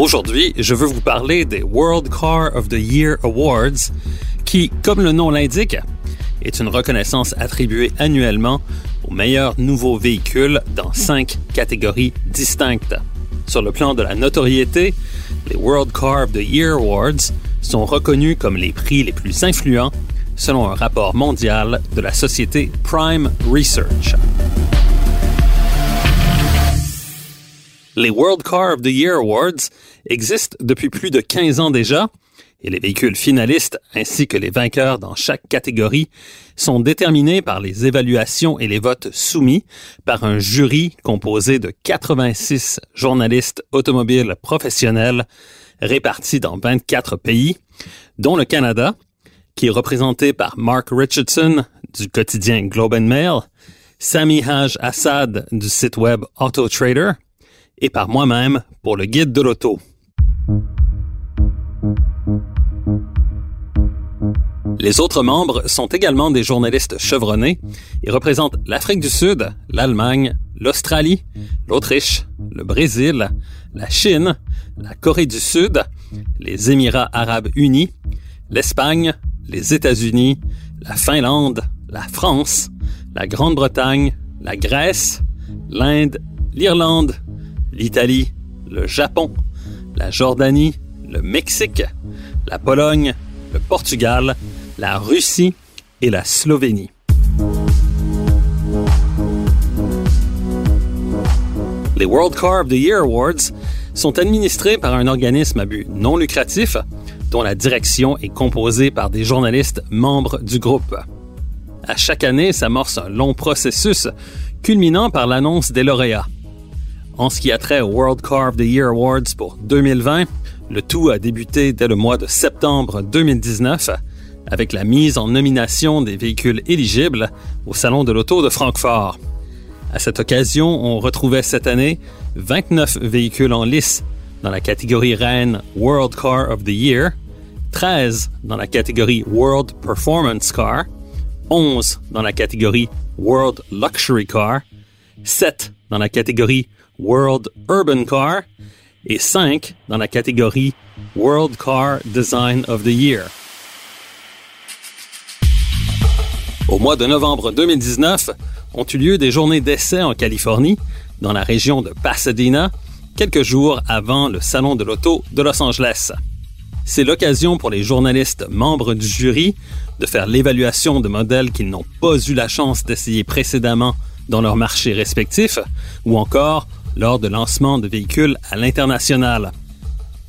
Aujourd'hui, je veux vous parler des World Car of the Year Awards, qui, comme le nom l'indique, est une reconnaissance attribuée annuellement aux meilleurs nouveaux véhicules dans cinq catégories distinctes. Sur le plan de la notoriété, les World Car of the Year Awards sont reconnus comme les prix les plus influents selon un rapport mondial de la société Prime Research. Les World Car of the Year Awards existent depuis plus de 15 ans déjà et les véhicules finalistes ainsi que les vainqueurs dans chaque catégorie sont déterminés par les évaluations et les votes soumis par un jury composé de 86 journalistes automobiles professionnels répartis dans 24 pays, dont le Canada, qui est représenté par Mark Richardson du quotidien Globe and Mail, Sami Haj Assad du site web AutoTrader et par moi-même pour le guide de l'auto. Les autres membres sont également des journalistes chevronnés et représentent l'Afrique du Sud, l'Allemagne, l'Australie, l'Autriche, le Brésil, la Chine, la Corée du Sud, les Émirats arabes unis, l'Espagne, les États-Unis, la Finlande, la France, la Grande-Bretagne, la Grèce, l'Inde, l'Irlande, l'Italie, le Japon, la Jordanie, le Mexique, la Pologne, le Portugal, la Russie et la Slovénie. Les World Car of the Year Awards sont administrés par un organisme à but non lucratif dont la direction est composée par des journalistes membres du groupe. À chaque année s'amorce un long processus culminant par l'annonce des lauréats. En ce qui a trait au World Car of the Year Awards pour 2020, le tout a débuté dès le mois de septembre 2019 avec la mise en nomination des véhicules éligibles au Salon de l'Auto de Francfort. À cette occasion, on retrouvait cette année 29 véhicules en lice dans la catégorie reine World Car of the Year, 13 dans la catégorie World Performance Car, 11 dans la catégorie World Luxury Car, 7 dans la catégorie World Urban Car et 5 dans la catégorie World Car Design of the Year. Au mois de novembre 2019, ont eu lieu des journées d'essai en Californie, dans la région de Pasadena, quelques jours avant le Salon de l'Auto de Los Angeles. C'est l'occasion pour les journalistes membres du jury de faire l'évaluation de modèles qu'ils n'ont pas eu la chance d'essayer précédemment dans leur marché respectif, ou encore lors de lancement de véhicules à l'international.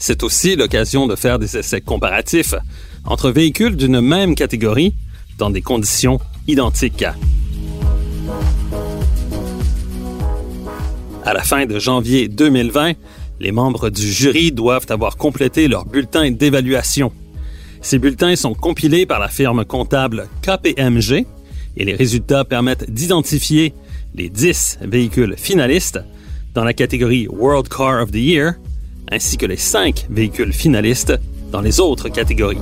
C'est aussi l'occasion de faire des essais comparatifs entre véhicules d'une même catégorie dans des conditions identiques. À la fin de janvier 2020, les membres du jury doivent avoir complété leur bulletin d'évaluation. Ces bulletins sont compilés par la firme comptable KPMG et les résultats permettent d'identifier les 10 véhicules finalistes dans la catégorie World Car of the Year, ainsi que les 5 véhicules finalistes dans les autres catégories.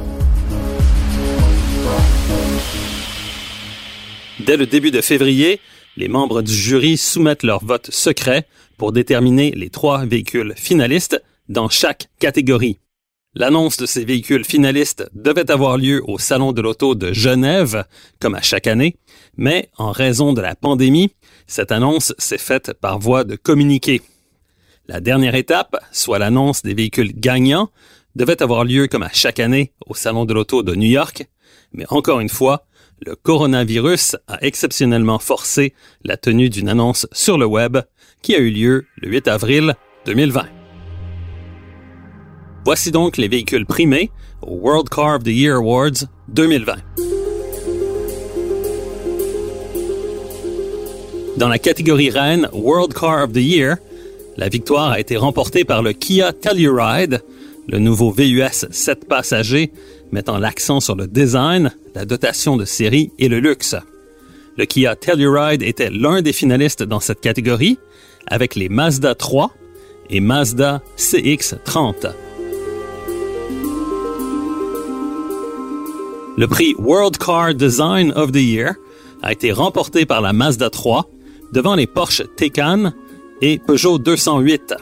Dès le début de février, les membres du jury soumettent leur vote secret pour déterminer les trois véhicules finalistes dans chaque catégorie. L'annonce de ces véhicules finalistes devait avoir lieu au Salon de l'Auto de Genève, comme à chaque année, mais en raison de la pandémie, cette annonce s'est faite par voie de communiqué. La dernière étape, soit l'annonce des véhicules gagnants, devait avoir lieu comme à chaque année au Salon de l'Auto de New York, mais encore une fois, le coronavirus a exceptionnellement forcé la tenue d'une annonce sur le web qui a eu lieu le 8 avril 2020. Voici donc les véhicules primés au World Car of the Year Awards 2020. Dans la catégorie reine World Car of the Year, La victoire a été remportée par le Kia Telluride, le nouveau VUS 7 passagers mettant l'accent sur le design, la dotation de série et le luxe. Le Kia Telluride était l'un des finalistes dans cette catégorie avec les Mazda 3 et Mazda CX-30. Le prix World Car Design of the Year a été remporté par la Mazda 3 devant les Porsche Taycan et Peugeot 208.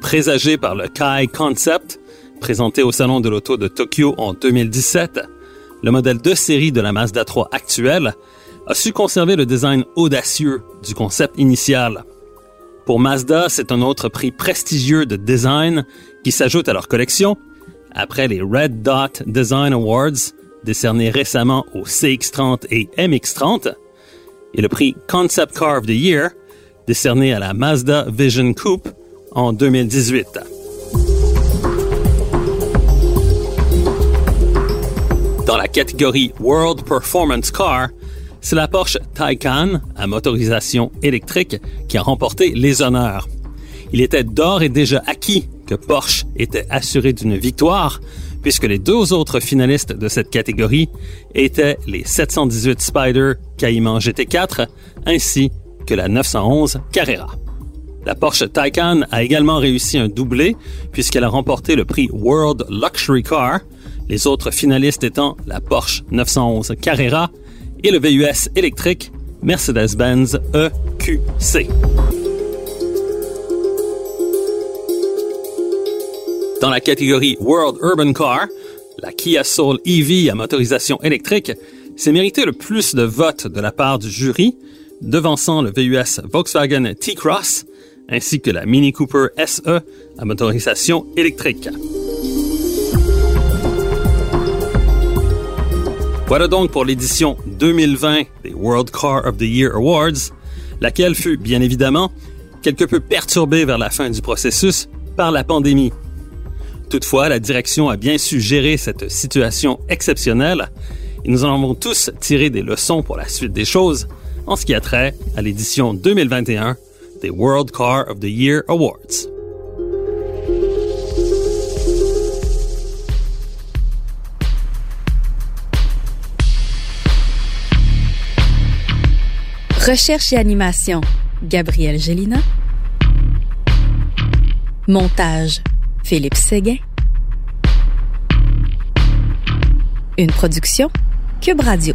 Présagé par le Kai Concept, présenté au Salon de l'Auto de Tokyo en 2017, le modèle de série de la Mazda 3 actuelle a su conserver le design audacieux du concept initial. Pour Mazda, c'est un autre prix prestigieux de design qui s'ajoute à leur collection, après les Red Dot Design Awards, décernés récemment aux CX30 et MX30, et le prix Concept Car of the Year, décerné à la Mazda Vision Coupe en 2018. Dans la catégorie World Performance Car, c'est la Porsche Taycan à motorisation électrique qui a remporté les honneurs. Il était d'or et déjà acquis que Porsche était assuré d'une victoire, puisque les deux autres finalistes de cette catégorie étaient les 718 Spider Cayman GT4 ainsi que la 911 Carrera. La Porsche Taycan a également réussi un doublé puisqu'elle a remporté le prix World Luxury Car, les autres finalistes étant la Porsche 911 Carrera et le VUS électrique Mercedes-Benz EQC. Dans la catégorie World Urban Car, la Kia Soul EV à motorisation électrique s'est mérité le plus de votes de la part du jury, devançant le VUS Volkswagen T-Cross ainsi que la Mini Cooper SE à motorisation électrique. Voilà donc pour l'édition 2020 des World Car of the Year Awards, laquelle fut bien évidemment quelque peu perturbée vers la fin du processus par la pandémie. Toutefois, la direction a bien su gérer cette situation exceptionnelle et nous en avons tous tiré des leçons pour la suite des choses en ce qui a trait à l'édition 2021 des World Car of the Year Awards. Recherche et animation, Gabriel Gélina. Montage, Philippe Séguin. Une production, Cube Radio.